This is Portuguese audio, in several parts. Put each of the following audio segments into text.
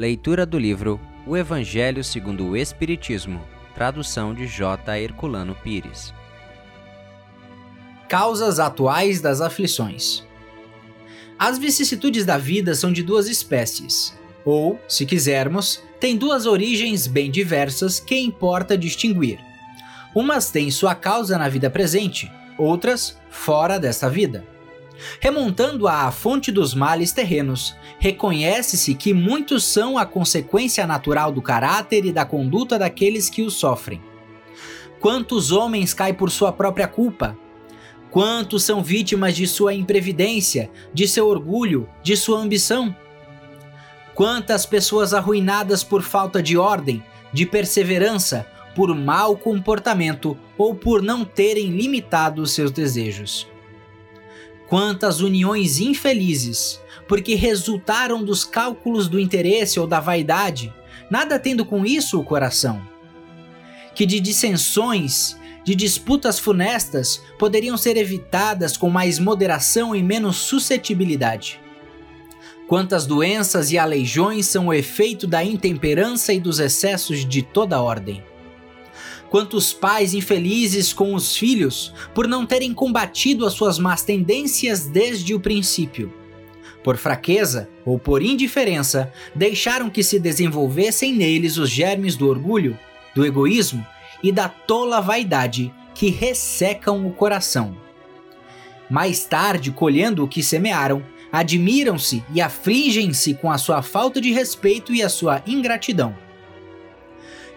Leitura do livro O Evangelho segundo o Espiritismo, tradução de J. Herculano Pires. Causas atuais das aflições. As vicissitudes da vida são de duas espécies, ou, se quisermos, têm duas origens bem diversas que importa distinguir. Umas têm sua causa na vida presente, outras fora dessa vida. Remontando à fonte dos males terrenos, reconhece-se que muitos são a consequência natural do caráter e da conduta daqueles que os sofrem. Quantos homens caem por sua própria culpa? Quantos são vítimas de sua imprevidência, de seu orgulho, de sua ambição? Quantas pessoas arruinadas por falta de ordem, de perseverança, por mau comportamento ou por não terem limitado seus desejos? Quantas uniões infelizes, porque resultaram dos cálculos do interesse ou da vaidade, nada tendo com isso o coração? Que de dissensões, de disputas funestas poderiam ser evitadas com mais moderação e menos suscetibilidade. Quantas doenças e aleijões são o efeito da intemperança e dos excessos de toda ordem. Quantos pais infelizes com os filhos por não terem combatido as suas más tendências desde o princípio. Por fraqueza ou por indiferença, deixaram que se desenvolvessem neles os germes do orgulho, do egoísmo e da tola vaidade que ressecam o coração. Mais tarde, colhendo o que semearam, admiram-se e afligem-se com a sua falta de respeito e a sua ingratidão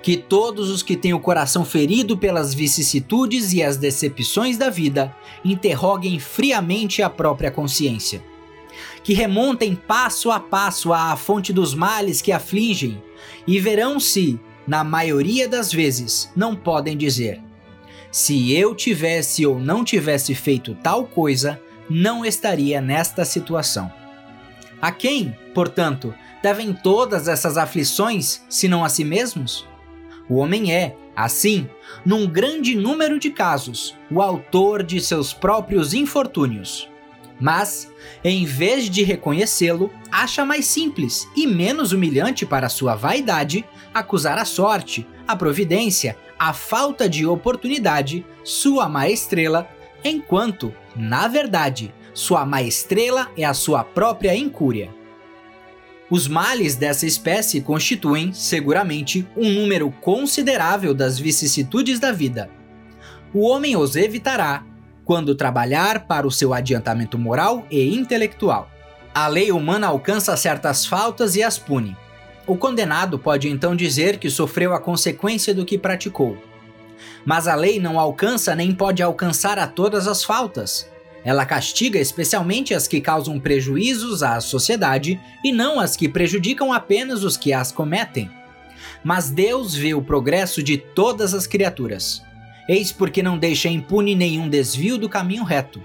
que todos os que têm o coração ferido pelas vicissitudes e as decepções da vida interroguem friamente a própria consciência. Que remontem passo a passo à fonte dos males que afligem e verão se, na maioria das vezes, não podem dizer: se eu tivesse ou não tivesse feito tal coisa, não estaria nesta situação. A quem, portanto, devem todas essas aflições, se não a si mesmos? O homem é, assim, num grande número de casos, o autor de seus próprios infortúnios. Mas, em vez de reconhecê-lo, acha mais simples e menos humilhante para sua vaidade acusar a sorte, a providência, a falta de oportunidade, sua má estrela, enquanto, na verdade, sua má estrela é a sua própria incúria. Os males dessa espécie constituem, seguramente, um número considerável das vicissitudes da vida. O homem os evitará quando trabalhar para o seu adiantamento moral e intelectual. A lei humana alcança certas faltas e as pune. O condenado pode então dizer que sofreu a consequência do que praticou. Mas a lei não alcança nem pode alcançar a todas as faltas, ela castiga especialmente as que causam prejuízos à sociedade e não as que prejudicam apenas os que as cometem. Mas Deus vê o progresso de todas as criaturas. Eis porque não deixa impune nenhum desvio do caminho reto.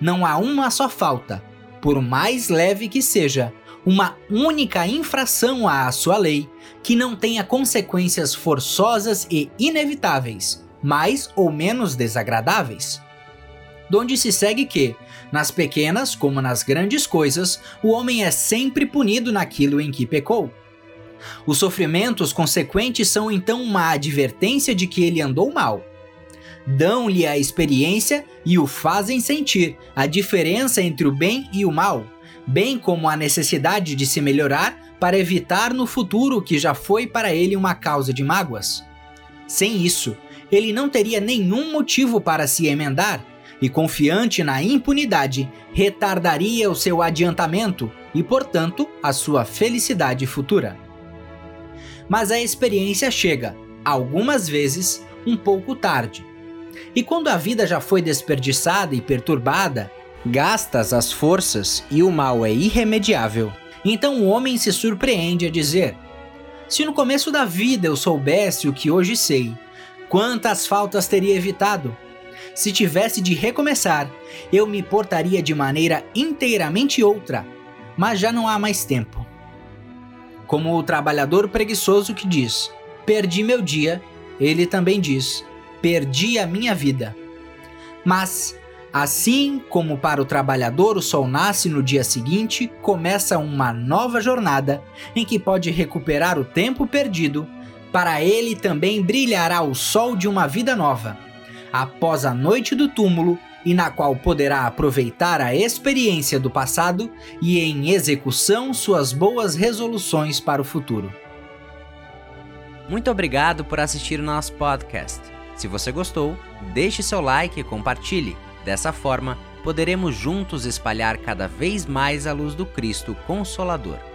Não há uma só falta, por mais leve que seja, uma única infração à sua lei que não tenha consequências forçosas e inevitáveis, mais ou menos desagradáveis donde se segue que, nas pequenas como nas grandes coisas, o homem é sempre punido naquilo em que pecou. Os sofrimentos consequentes são então uma advertência de que ele andou mal. Dão-lhe a experiência e o fazem sentir a diferença entre o bem e o mal, bem como a necessidade de se melhorar para evitar no futuro o que já foi para ele uma causa de mágoas. Sem isso, ele não teria nenhum motivo para se emendar e confiante na impunidade, retardaria o seu adiantamento e, portanto, a sua felicidade futura. Mas a experiência chega, algumas vezes, um pouco tarde. E quando a vida já foi desperdiçada e perturbada, gastas as forças e o mal é irremediável, então o homem se surpreende a dizer: Se no começo da vida eu soubesse o que hoje sei, quantas faltas teria evitado? Se tivesse de recomeçar, eu me portaria de maneira inteiramente outra, mas já não há mais tempo. Como o trabalhador preguiçoso que diz: Perdi meu dia, ele também diz: Perdi a minha vida. Mas, Assim como para o trabalhador o sol nasce no dia seguinte, começa uma nova jornada em que pode recuperar o tempo perdido, para ele também brilhará o sol de uma vida nova, após a noite do túmulo, e na qual poderá aproveitar a experiência do passado e em execução suas boas resoluções para o futuro. Muito obrigado por assistir o nosso podcast. Se você gostou, deixe seu like e compartilhe. Dessa forma, poderemos juntos espalhar cada vez mais a luz do Cristo Consolador.